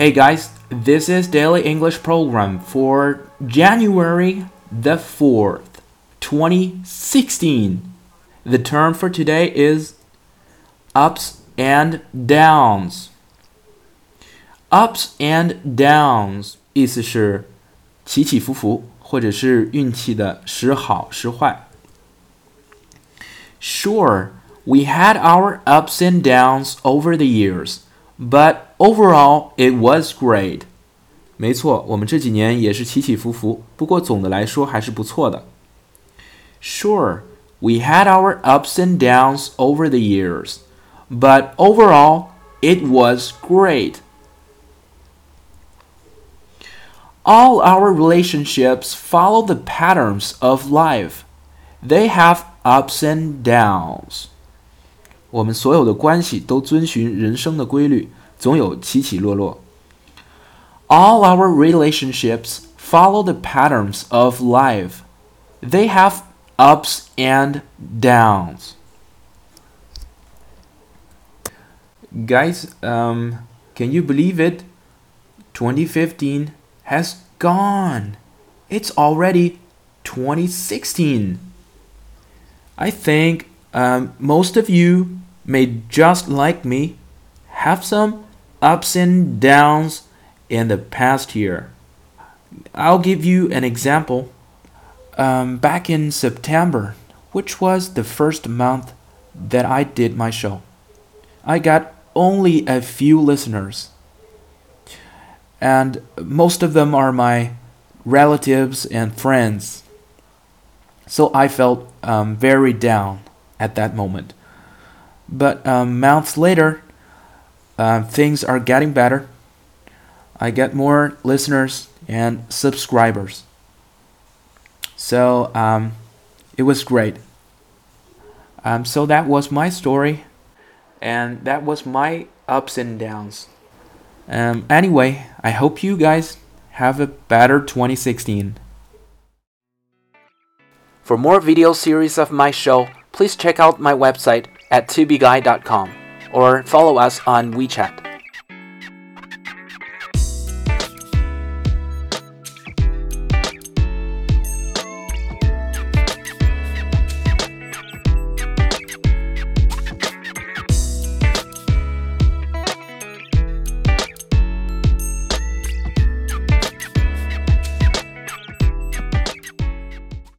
Hey guys, this is Daily English Program for January the 4th, 2016. The term for today is ups and downs. Ups and downs 意思是起起伏伏，或者是运气的时好时坏。Sure, we had our ups and downs over the years, but overall it was great. 没错，我们这几年也是起起伏伏，不过总的来说还是不错的。Sure, we had our ups and downs over the years, but overall it was great. All our relationships follow the patterns of life. They have ups and downs. 我们所有的关系都遵循人生的规律，总有起起落落。All our relationships follow the patterns of life. They have ups and downs. Guys, um, can you believe it? 2015 has gone. It's already 2016. I think um, most of you may just like me have some ups and downs in the past year. I'll give you an example. Um, back in September, which was the first month that I did my show, I got only a few listeners and most of them are my relatives and friends. So I felt um, very down at that moment. But um, months later, uh, things are getting better. I get more listeners and subscribers. So um, it was great. Um, so that was my story, and that was my ups and downs. Um, anyway, I hope you guys have a better 2016. For more video series of my show, please check out my website at tubeguy.com or follow us on WeChat.